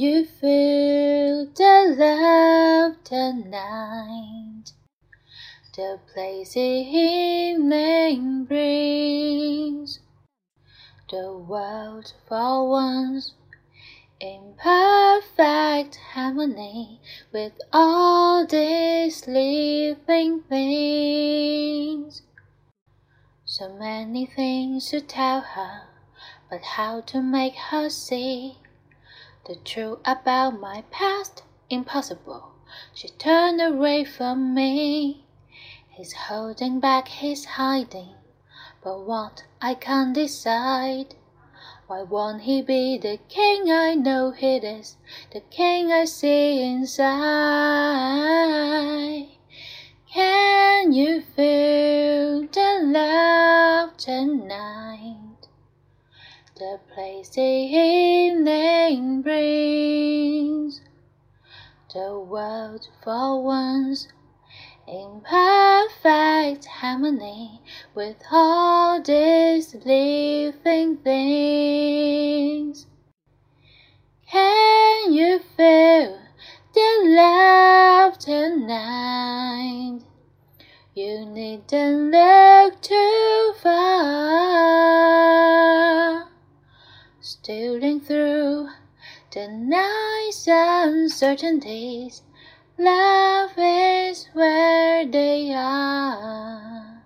you feel the love tonight? The place evening brings the world for once in perfect harmony with all these living things. So many things to tell her, but how to make her see the truth about my past? Impossible. She turned away from me. He's holding back, he's hiding. But what I can't decide. Why won't he be the king I know he is, the king I see inside? Can you feel the love tonight? The place the evening brings, the world for once in perfect harmony with all these living things. Can you feel the love tonight? You needn't look too Stealing through the night's uncertainties, love is where they are.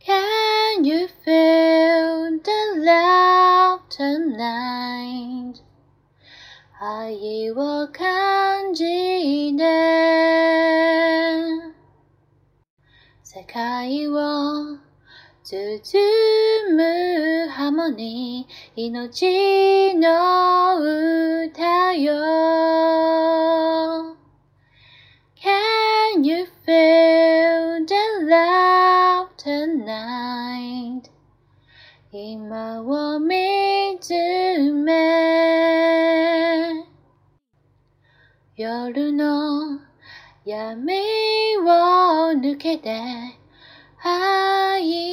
Can you feel the love tonight? Are you all Sekai wo ハモニー命の歌よ Can you feel the love tonight? 今を見つめ夜の闇を抜けて愛